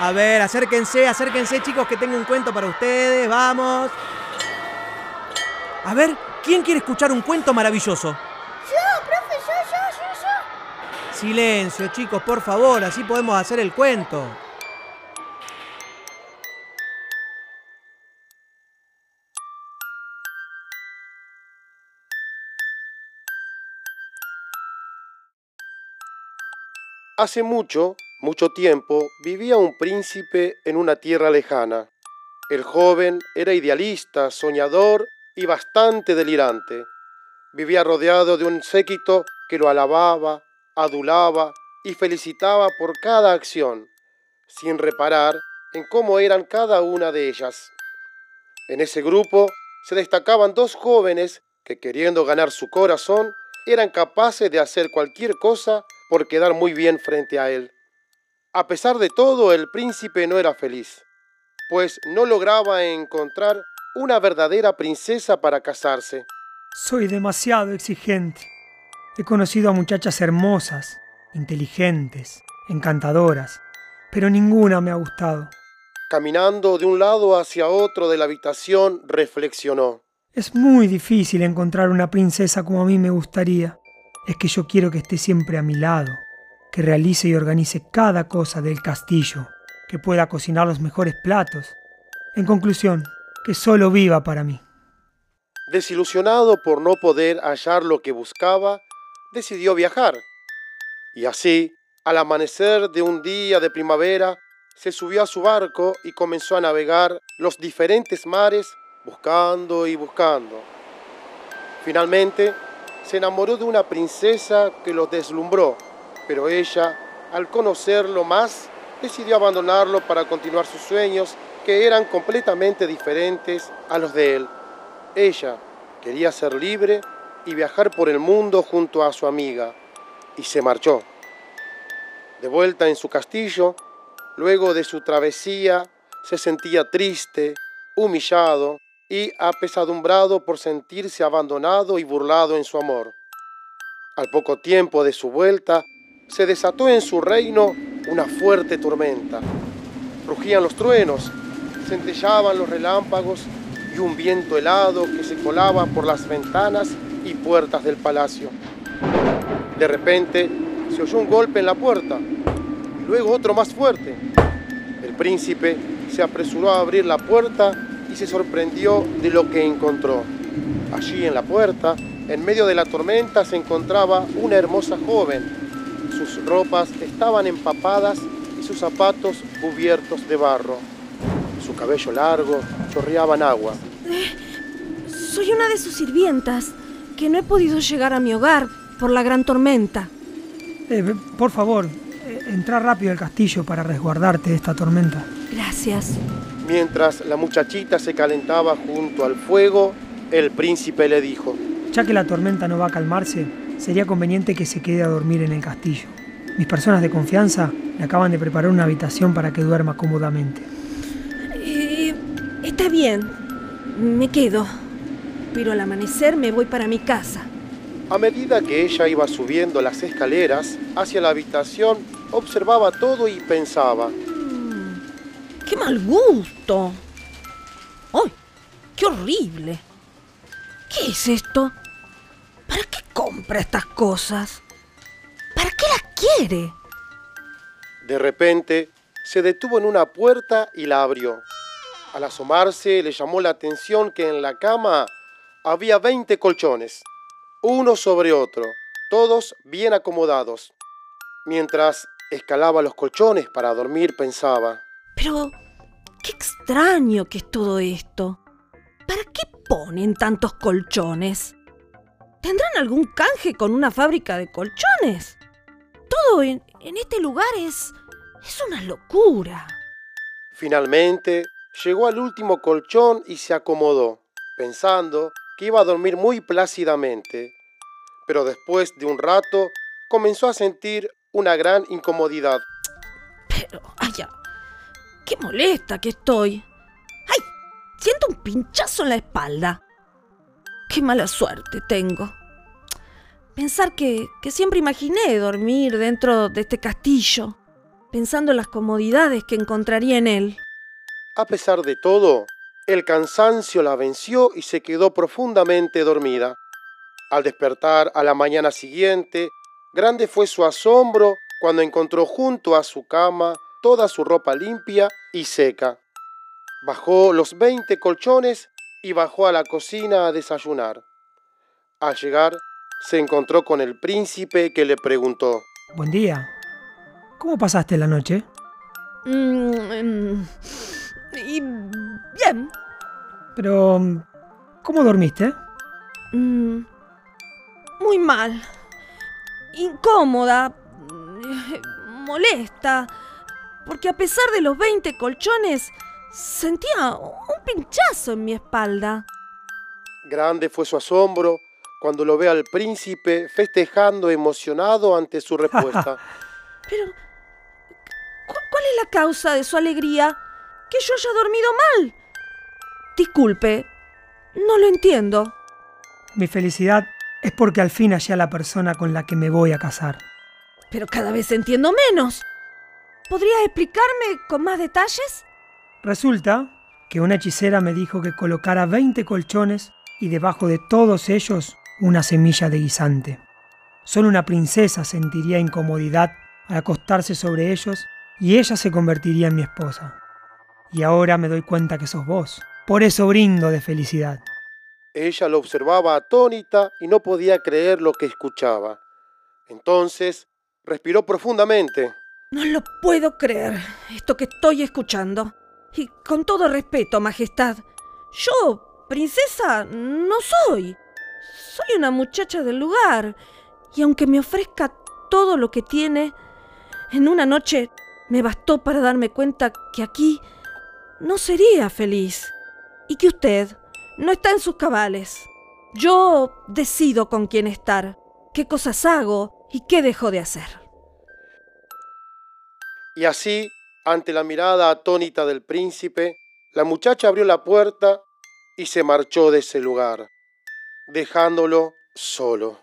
A ver, acérquense, acérquense chicos que tengo un cuento para ustedes, vamos. A ver, ¿quién quiere escuchar un cuento maravilloso? Yo, profe, yo, yo, yo, yo. Silencio chicos, por favor, así podemos hacer el cuento. Hace mucho, mucho tiempo, vivía un príncipe en una tierra lejana. El joven era idealista, soñador y bastante delirante. Vivía rodeado de un séquito que lo alababa, adulaba y felicitaba por cada acción, sin reparar en cómo eran cada una de ellas. En ese grupo se destacaban dos jóvenes que, queriendo ganar su corazón, eran capaces de hacer cualquier cosa por quedar muy bien frente a él. A pesar de todo, el príncipe no era feliz, pues no lograba encontrar una verdadera princesa para casarse. Soy demasiado exigente. He conocido a muchachas hermosas, inteligentes, encantadoras, pero ninguna me ha gustado. Caminando de un lado hacia otro de la habitación, reflexionó. Es muy difícil encontrar una princesa como a mí me gustaría es que yo quiero que esté siempre a mi lado, que realice y organice cada cosa del castillo, que pueda cocinar los mejores platos. En conclusión, que solo viva para mí. Desilusionado por no poder hallar lo que buscaba, decidió viajar. Y así, al amanecer de un día de primavera, se subió a su barco y comenzó a navegar los diferentes mares buscando y buscando. Finalmente, se enamoró de una princesa que lo deslumbró, pero ella, al conocerlo más, decidió abandonarlo para continuar sus sueños que eran completamente diferentes a los de él. Ella quería ser libre y viajar por el mundo junto a su amiga, y se marchó. De vuelta en su castillo, luego de su travesía, se sentía triste, humillado y apesadumbrado por sentirse abandonado y burlado en su amor. Al poco tiempo de su vuelta, se desató en su reino una fuerte tormenta. Rugían los truenos, centellaban los relámpagos y un viento helado que se colaba por las ventanas y puertas del palacio. De repente se oyó un golpe en la puerta y luego otro más fuerte. El príncipe se apresuró a abrir la puerta y se sorprendió de lo que encontró. Allí en la puerta, en medio de la tormenta, se encontraba una hermosa joven. Sus ropas estaban empapadas y sus zapatos cubiertos de barro. Su cabello largo chorreaba agua. Eh, soy una de sus sirvientas, que no he podido llegar a mi hogar por la gran tormenta. Eh, por favor, eh, entra rápido al castillo para resguardarte de esta tormenta. Gracias. Mientras la muchachita se calentaba junto al fuego, el príncipe le dijo, Ya que la tormenta no va a calmarse, sería conveniente que se quede a dormir en el castillo. Mis personas de confianza le acaban de preparar una habitación para que duerma cómodamente. Eh, está bien, me quedo, pero al amanecer me voy para mi casa. A medida que ella iba subiendo las escaleras hacia la habitación, observaba todo y pensaba, ¡Qué mal gusto! ¡Ay! ¡Qué horrible! ¿Qué es esto? ¿Para qué compra estas cosas? ¿Para qué las quiere? De repente, se detuvo en una puerta y la abrió. Al asomarse, le llamó la atención que en la cama había 20 colchones, uno sobre otro, todos bien acomodados. Mientras escalaba los colchones para dormir, pensaba, Pero, Qué extraño que es todo esto. ¿Para qué ponen tantos colchones? ¿Tendrán algún canje con una fábrica de colchones? Todo en, en este lugar es... es una locura. Finalmente, llegó al último colchón y se acomodó, pensando que iba a dormir muy plácidamente. Pero después de un rato, comenzó a sentir una gran incomodidad. Pero, ay, ¡Qué molesta que estoy! ¡Ay! Siento un pinchazo en la espalda. ¡Qué mala suerte tengo! Pensar que, que siempre imaginé dormir dentro de este castillo. pensando en las comodidades que encontraría en él. A pesar de todo, el cansancio la venció y se quedó profundamente dormida. Al despertar a la mañana siguiente, grande fue su asombro cuando encontró junto a su cama toda su ropa limpia y seca. Bajó los veinte colchones y bajó a la cocina a desayunar. Al llegar, se encontró con el príncipe que le preguntó, Buen día. ¿Cómo pasaste la noche? Mm, em, y bien. Pero... ¿Cómo dormiste? Mm, muy mal. Incómoda. mm, Molesta. Porque a pesar de los 20 colchones, sentía un pinchazo en mi espalda. Grande fue su asombro cuando lo ve al príncipe festejando emocionado ante su respuesta. Pero, ¿cu- ¿cuál es la causa de su alegría? Que yo haya dormido mal. Disculpe, no lo entiendo. Mi felicidad es porque al fin hallé a la persona con la que me voy a casar. Pero cada vez entiendo menos. ¿Podrías explicarme con más detalles? Resulta que una hechicera me dijo que colocara 20 colchones y debajo de todos ellos una semilla de guisante. Solo una princesa sentiría incomodidad al acostarse sobre ellos y ella se convertiría en mi esposa. Y ahora me doy cuenta que sos vos. Por eso brindo de felicidad. Ella lo observaba atónita y no podía creer lo que escuchaba. Entonces respiró profundamente. No lo puedo creer, esto que estoy escuchando. Y con todo respeto, Majestad, yo, princesa, no soy. Soy una muchacha del lugar. Y aunque me ofrezca todo lo que tiene, en una noche me bastó para darme cuenta que aquí no sería feliz. Y que usted no está en sus cabales. Yo decido con quién estar, qué cosas hago y qué dejo de hacer. Y así, ante la mirada atónita del príncipe, la muchacha abrió la puerta y se marchó de ese lugar, dejándolo solo.